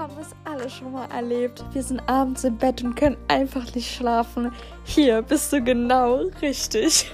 haben es alle schon mal erlebt? Wir sind abends im Bett und können einfach nicht schlafen. Hier bist du genau richtig.